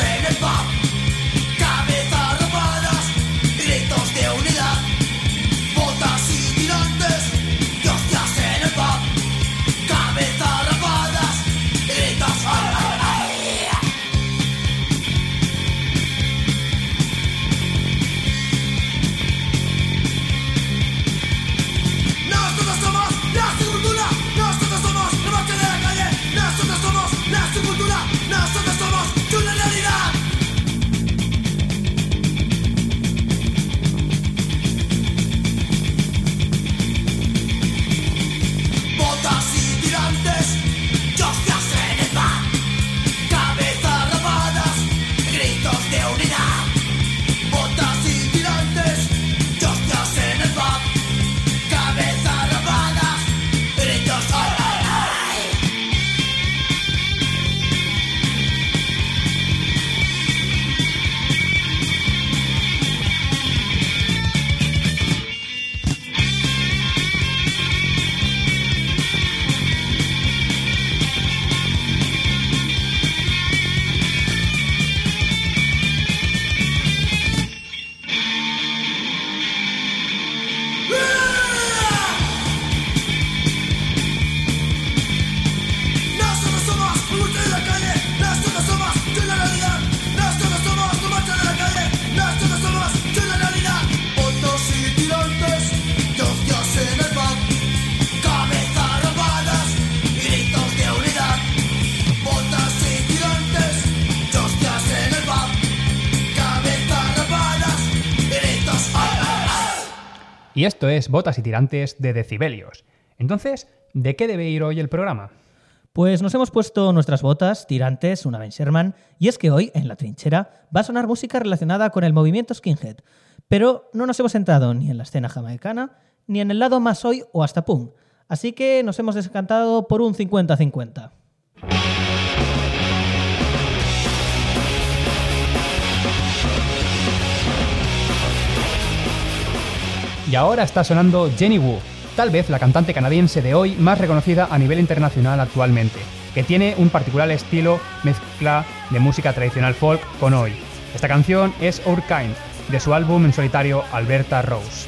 hostias en Y esto es Botas y Tirantes de Decibelios. Entonces, ¿de qué debe ir hoy el programa? Pues nos hemos puesto nuestras botas, tirantes, una Ben Sherman, y es que hoy, en la trinchera, va a sonar música relacionada con el movimiento skinhead. Pero no nos hemos centrado ni en la escena jamaicana, ni en el lado más hoy o hasta punk. Así que nos hemos descantado por un 50-50. Y ahora está sonando Jenny Wu, tal vez la cantante canadiense de hoy más reconocida a nivel internacional actualmente, que tiene un particular estilo mezcla de música tradicional folk con hoy. Esta canción es Our Kind, de su álbum en solitario Alberta Rose.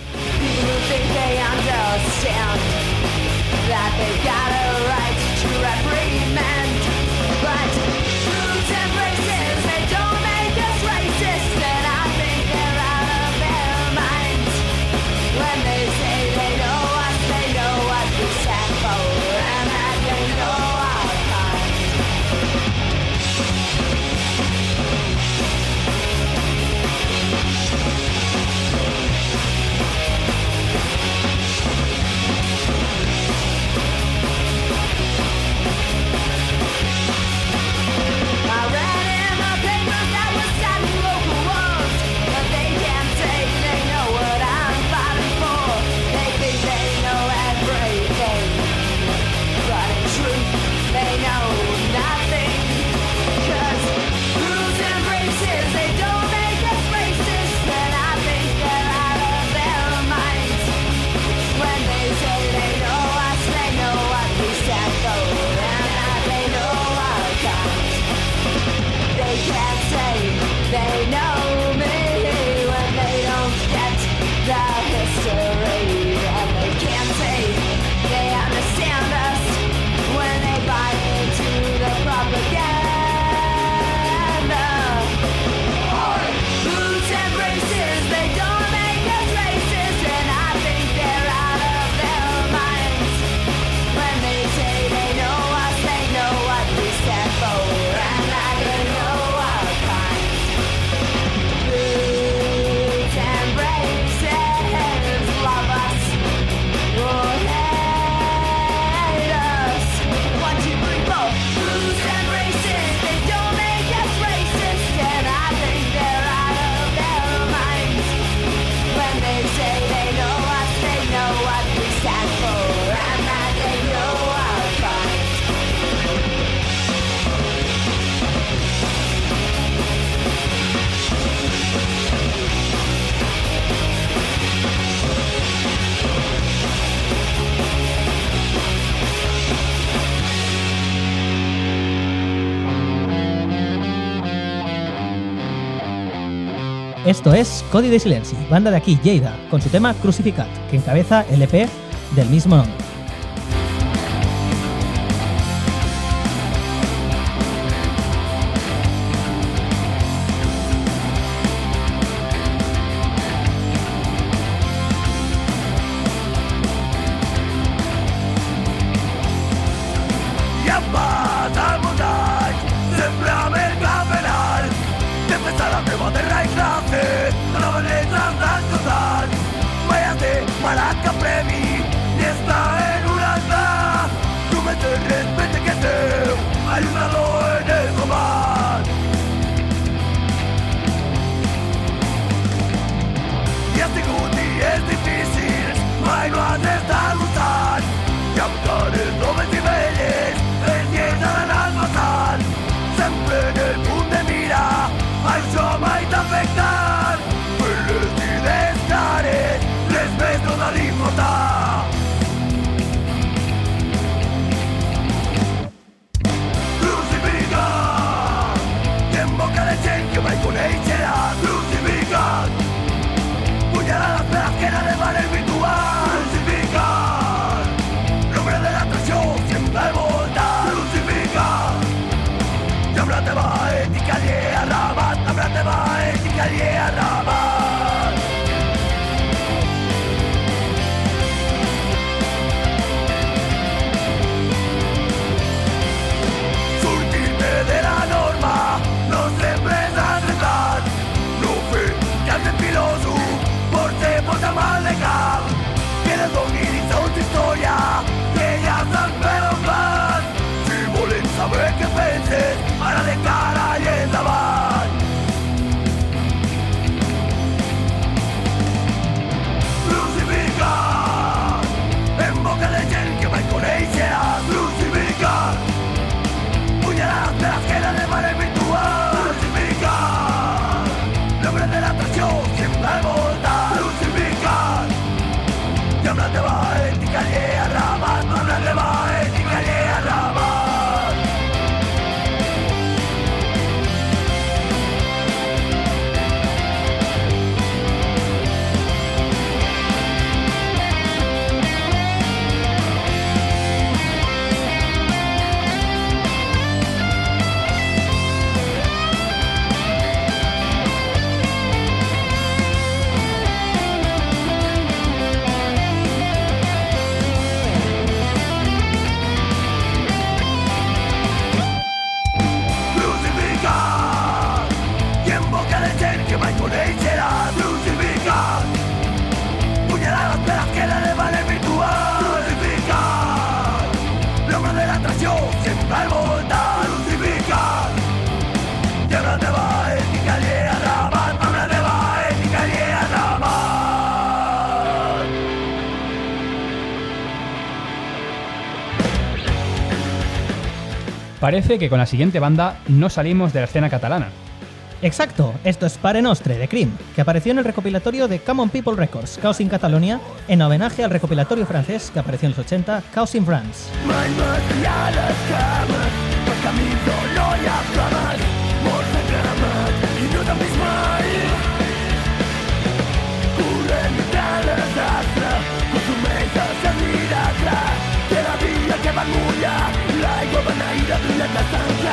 Esto es Código de Silencio, banda de aquí, Jada, con su tema Crucificat, que encabeza el EP del mismo nombre. parece que con la siguiente banda no salimos de la escena catalana. Exacto, esto es Pare Nostre de Cream, que apareció en el recopilatorio de Common People Records, Chaos in Catalonia, en homenaje al recopilatorio francés que apareció en los 80, Chaos in France. i do pileta sanki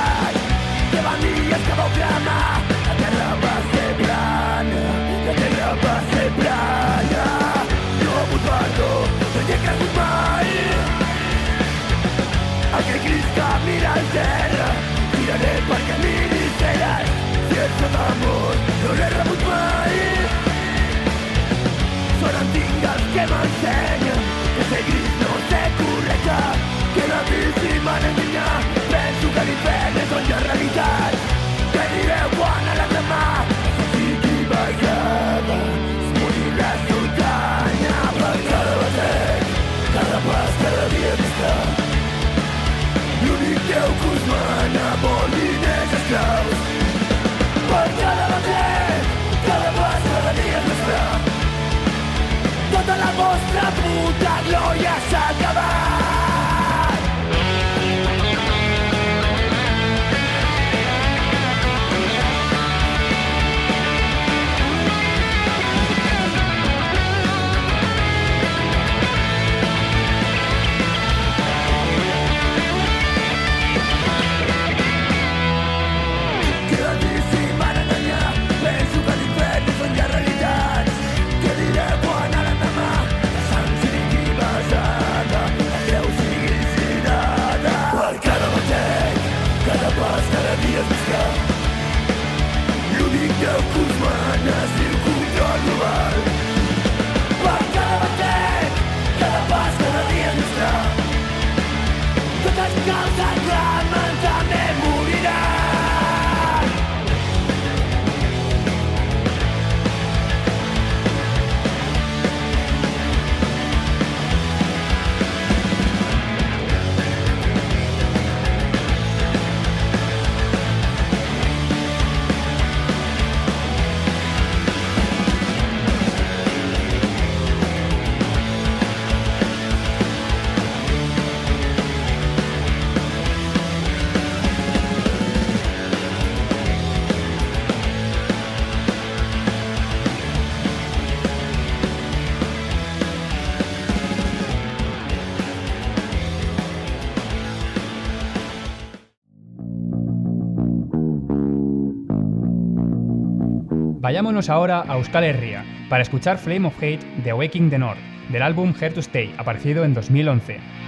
Te vanillas que va a lo ya sabes. Vámonos ahora a Euskal Herria para escuchar Flame of Hate de Awaking the North, del álbum Here to Stay, aparecido en 2011.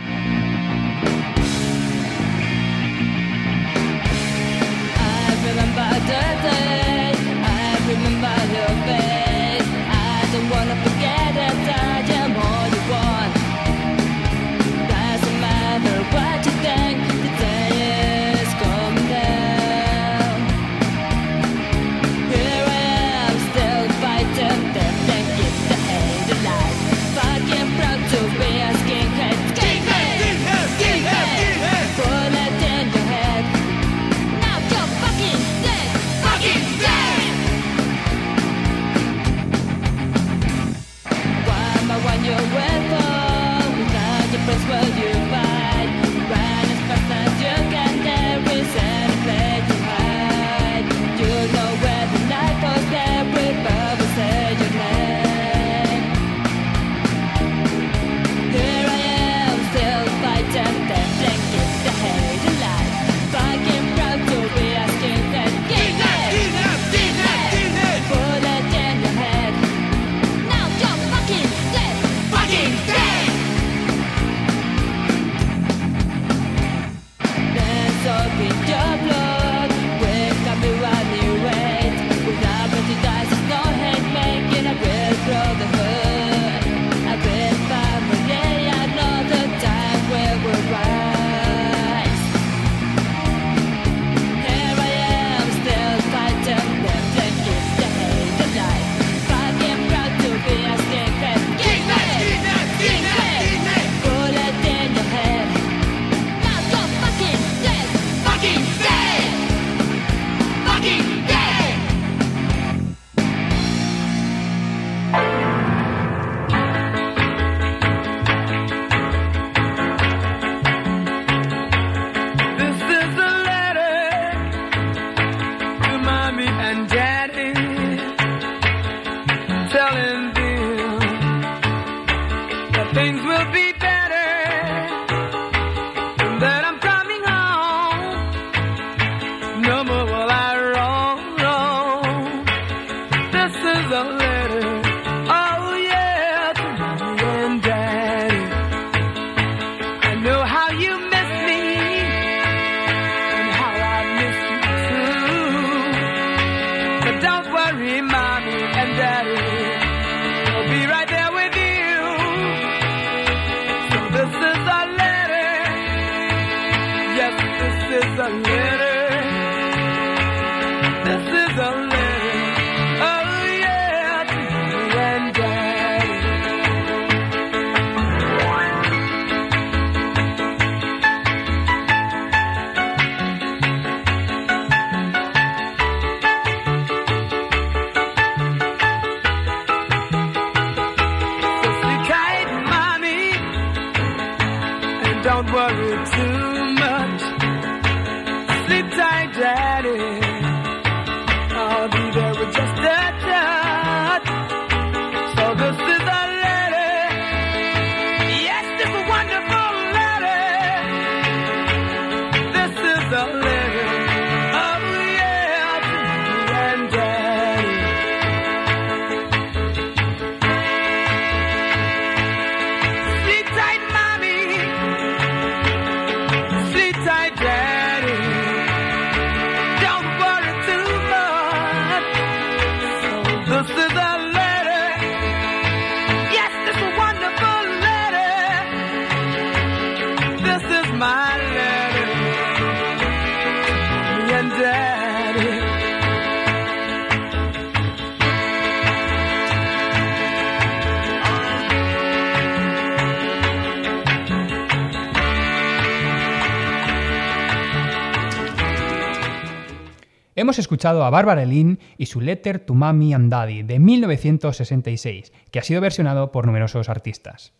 escuchado a Barbara Lynn y su Letter to Mommy and Daddy de 1966, que ha sido versionado por numerosos artistas.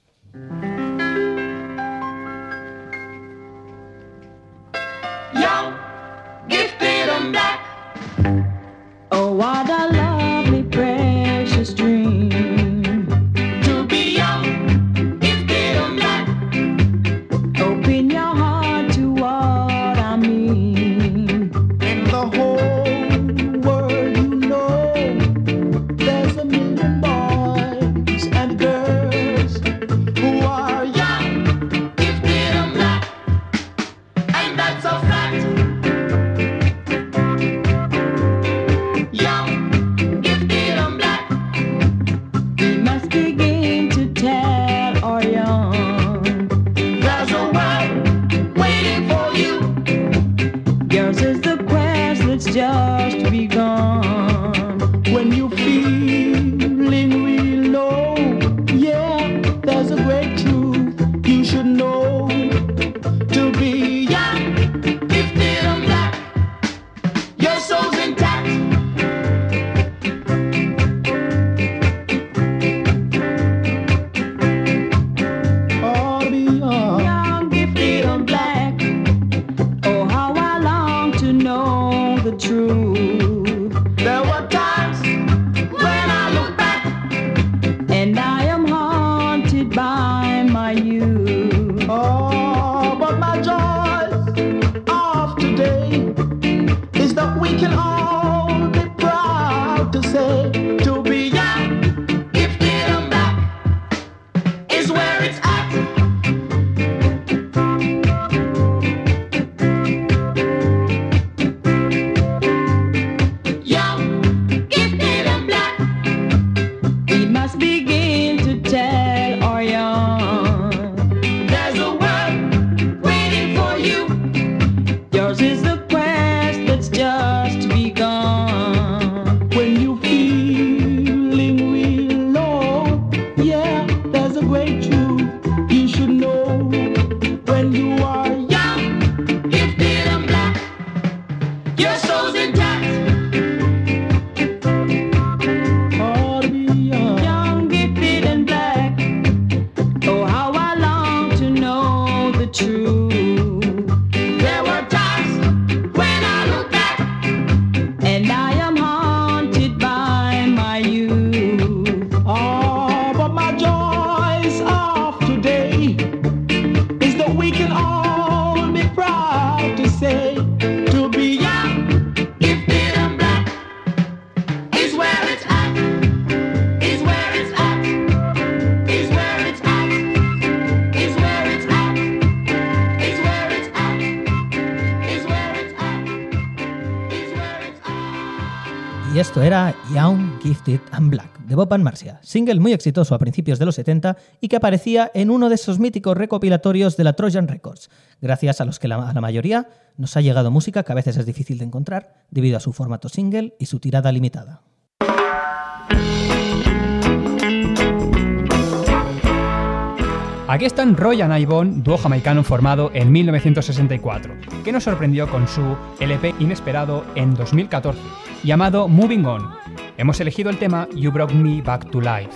esto era Young, Gifted and Black, de Bob Van Marcia, single muy exitoso a principios de los 70 y que aparecía en uno de esos míticos recopilatorios de la Trojan Records, gracias a los que la, a la mayoría nos ha llegado música que a veces es difícil de encontrar debido a su formato single y su tirada limitada. Aquí están Roy and Ivonne, dúo jamaicano formado en 1964, que nos sorprendió con su LP inesperado en 2014 llamado Moving On. Hemos elegido el tema You Brought Me Back to Life.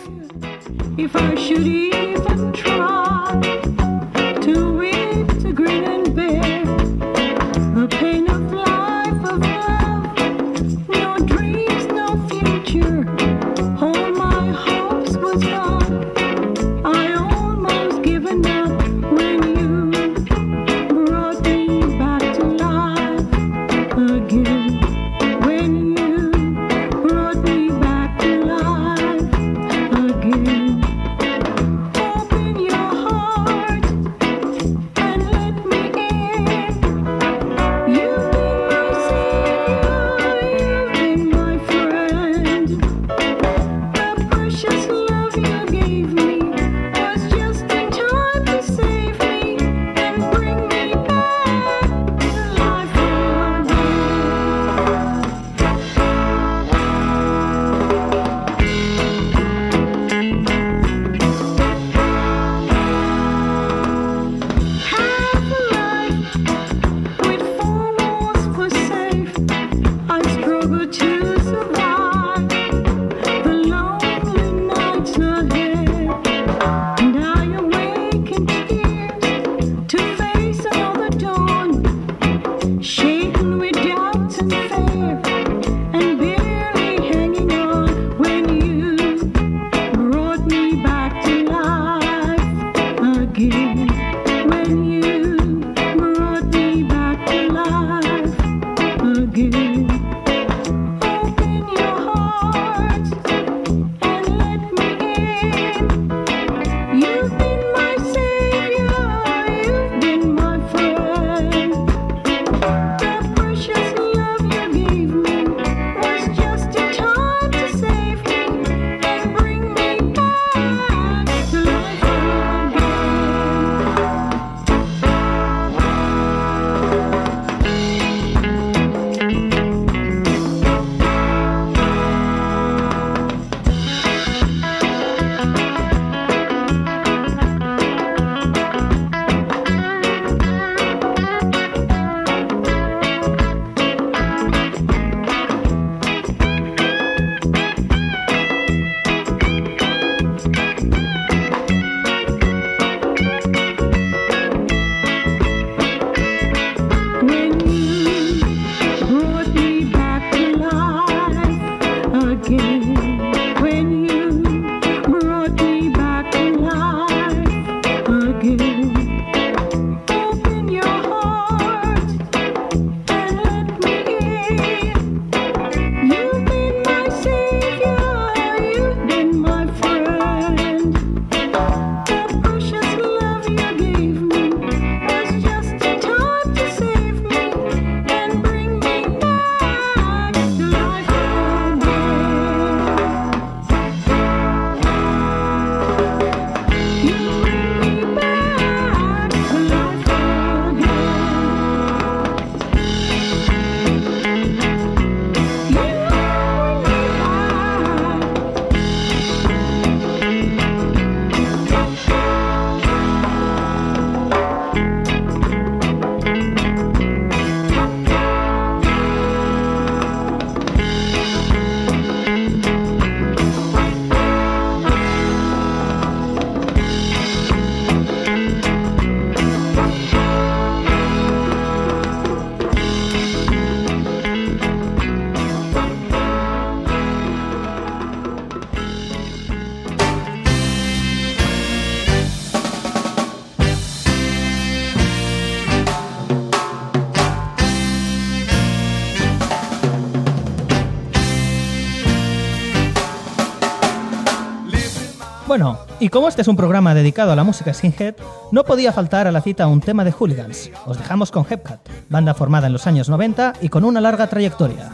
como este es un programa dedicado a la música skinhead, no podía faltar a la cita un tema de Hooligans. Os dejamos con Hepcat, banda formada en los años 90 y con una larga trayectoria.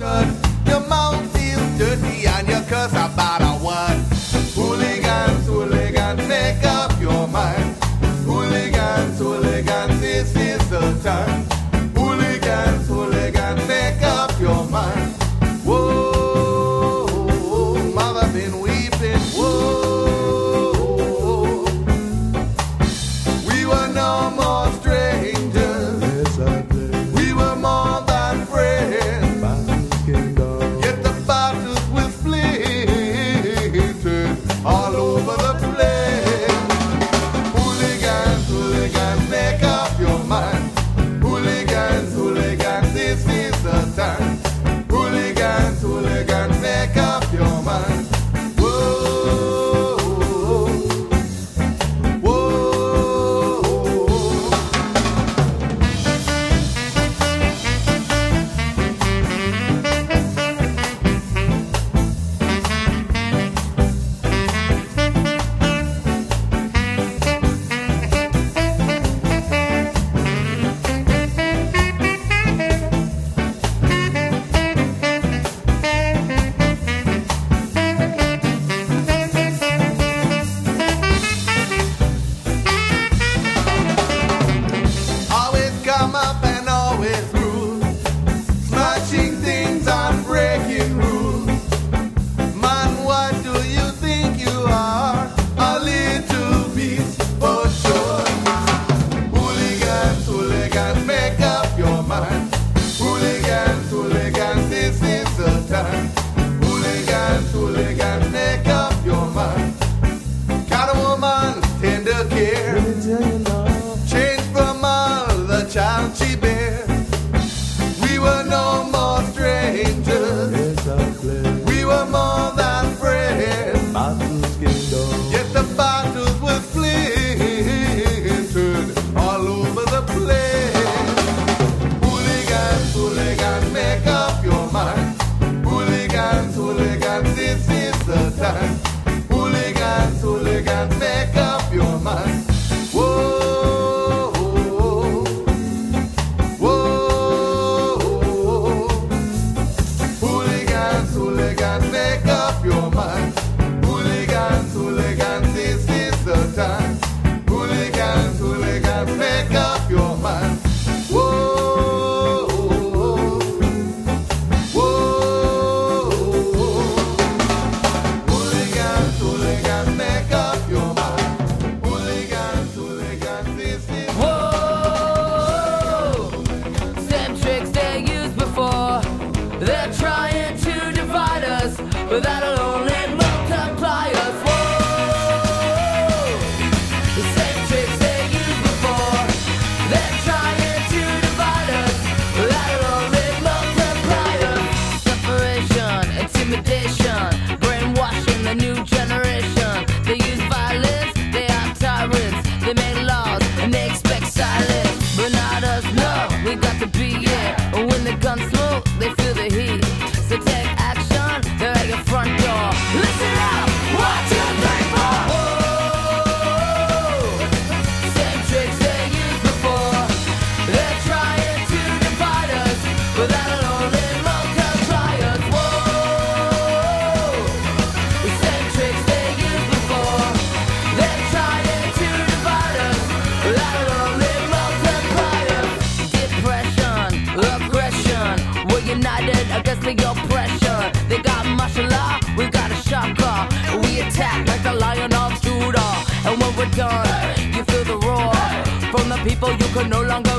could no longer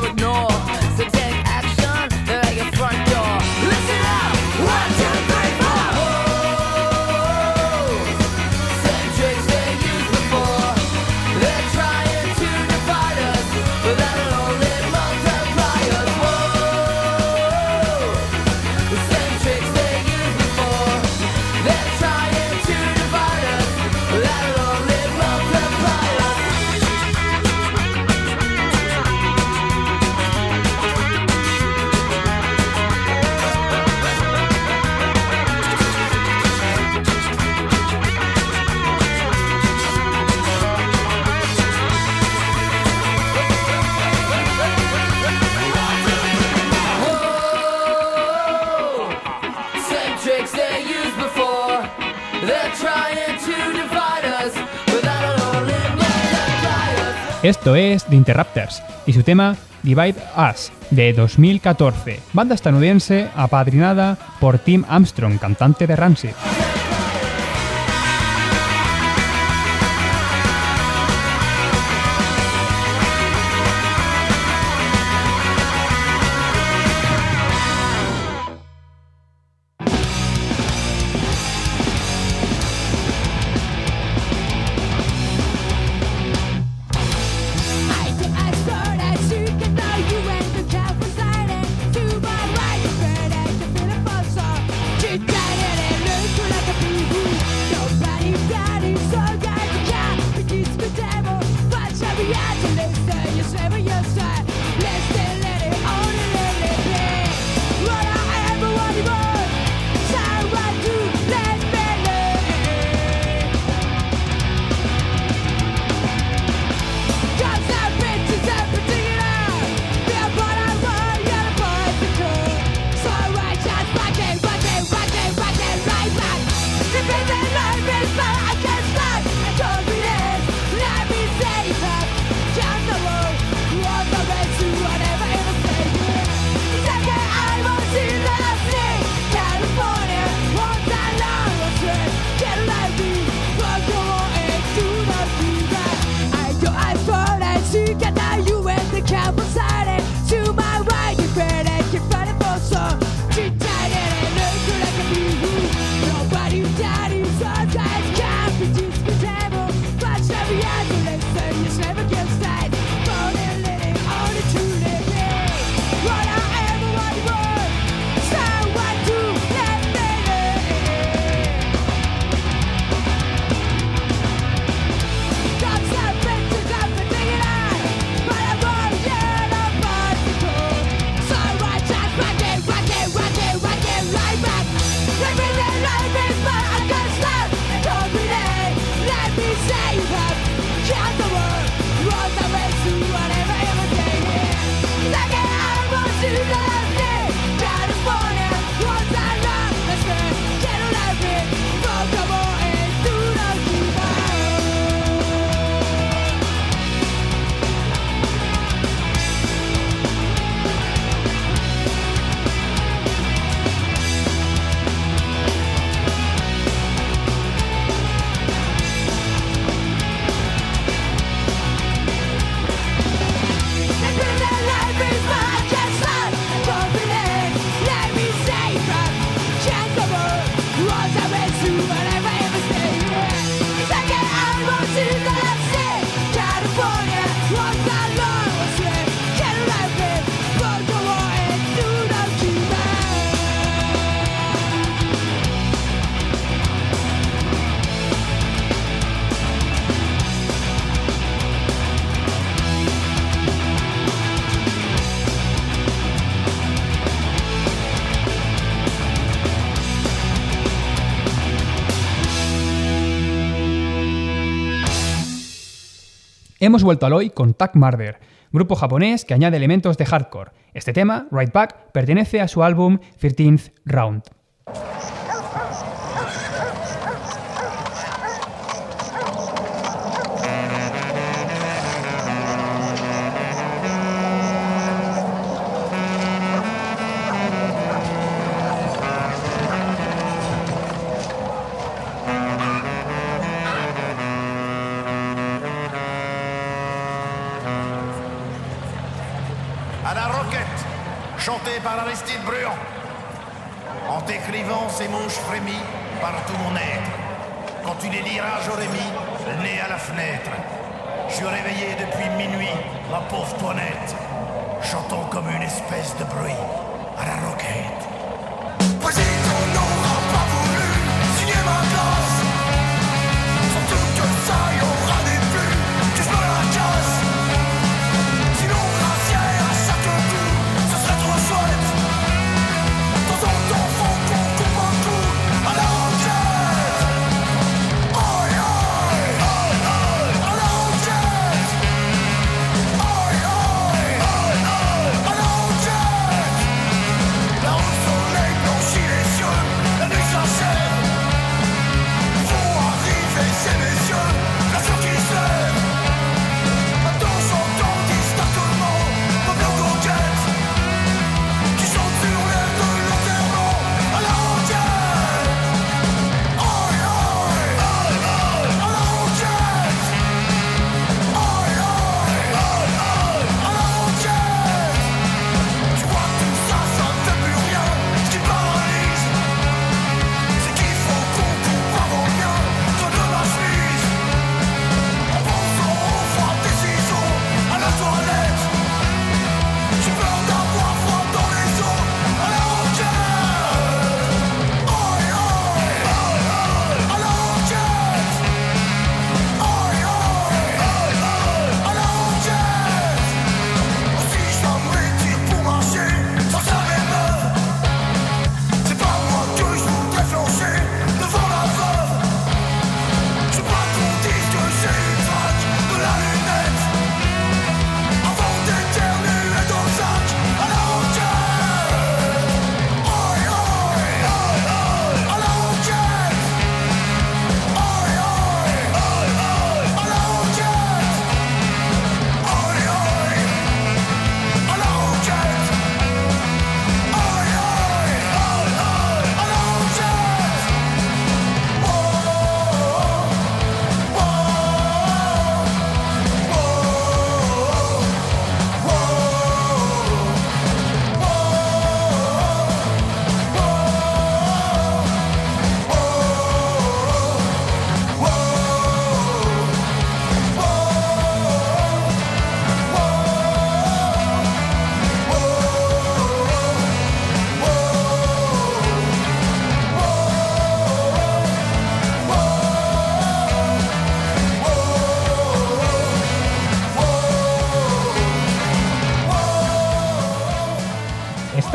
Esto es The Interrupters y su tema Divide Us de 2014, banda estadounidense apadrinada por Tim Armstrong, cantante de Rancid. Hemos vuelto al hoy con Tack Murder, grupo japonés que añade elementos de hardcore. Este tema, Right Back, pertenece a su álbum 13th Round. Chanté par Aristide Bruand. En t'écrivant, ces je frémis par tout mon être. Quand tu les liras, j'aurais mis le nez à la fenêtre. Je suis réveillé depuis minuit, ma pauvre toinette, chantant comme une espèce de bruit à la roquette.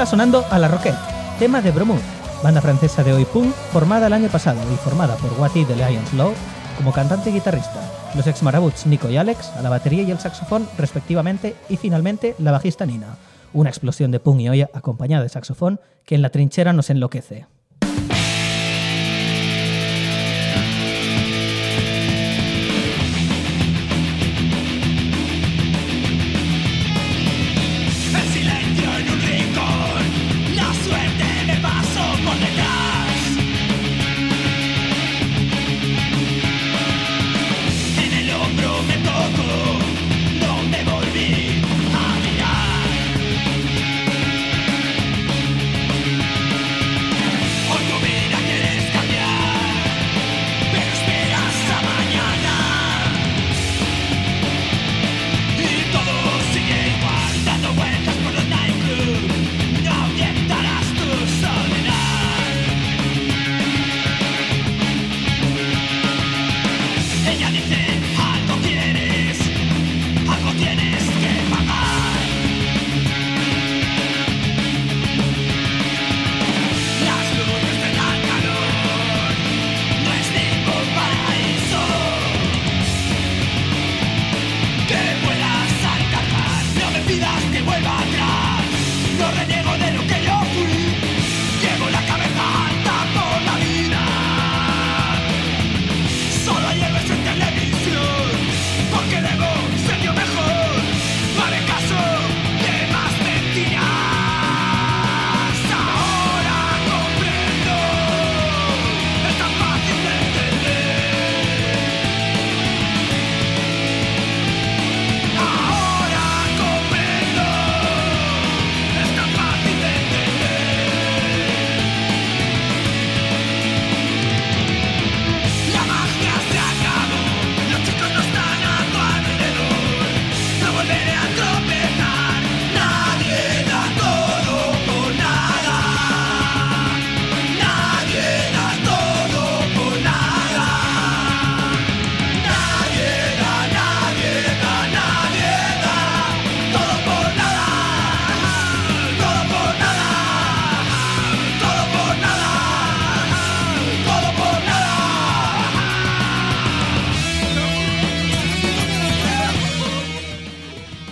Sonando a la Roquette, tema de Bromur, banda francesa de hoy punk formada el año pasado y formada por Watty de Lions Law como cantante y guitarrista, los ex marabuts Nico y Alex a la batería y el saxofón respectivamente y finalmente la bajista Nina, una explosión de punk y olla acompañada de saxofón que en la trinchera nos enloquece.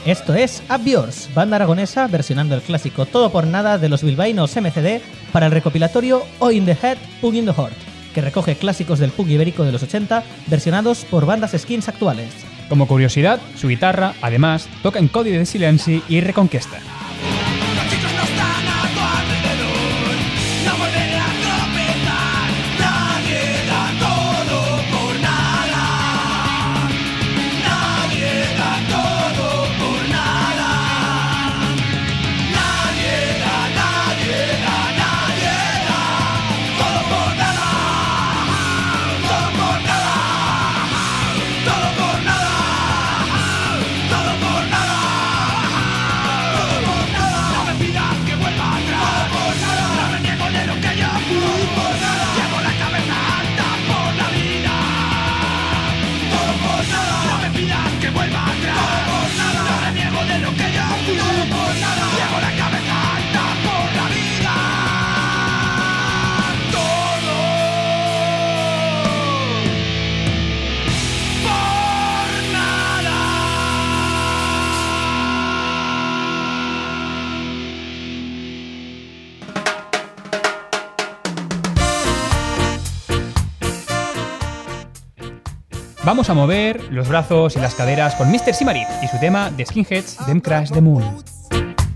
Esto es Up Yours, banda aragonesa versionando el clásico Todo por Nada de los bilbaínos MCD para el recopilatorio O in the Head, Pug in the Heart, que recoge clásicos del punk ibérico de los 80 versionados por bandas skins actuales. Como curiosidad, su guitarra, además, toca en Código de Silenci y Reconquesta. Vamos a mover los brazos y las caderas con Mr. Simarit y su tema de Skinheads, Them Crash the Moon.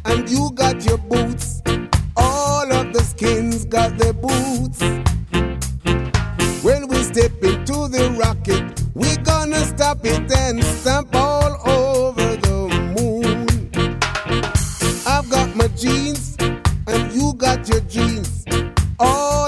and you got your boots. All of the skins got their boots. When we step into the rocket, we gonna stop it and stamp all over the moon. I've got my jeans, and you got your jeans. All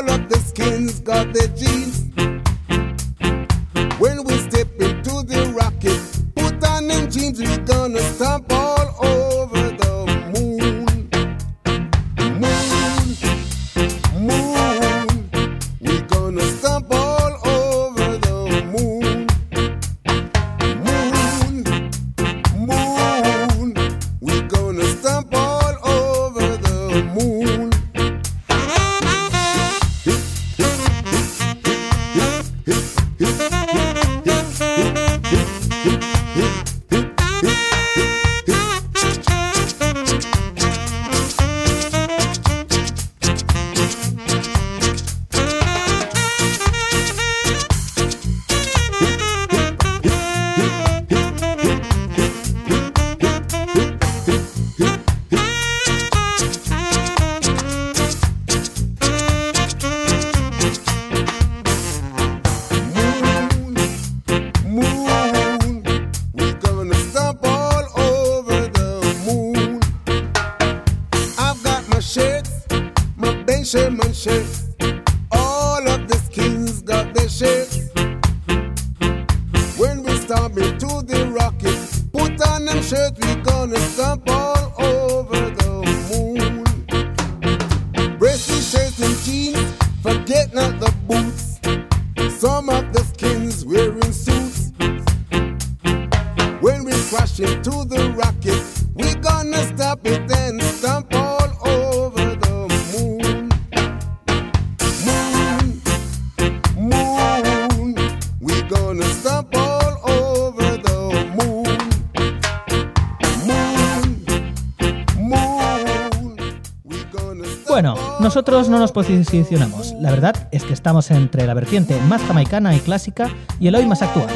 no nos posicionamos. La verdad es que estamos entre la vertiente más jamaicana y clásica y el hoy más actual.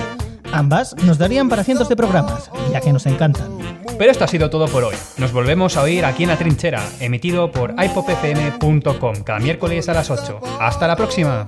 Ambas nos darían para cientos de programas, ya que nos encantan. Pero esto ha sido todo por hoy. Nos volvemos a oír aquí en La Trinchera, emitido por ipopfm.com cada miércoles a las 8. ¡Hasta la próxima!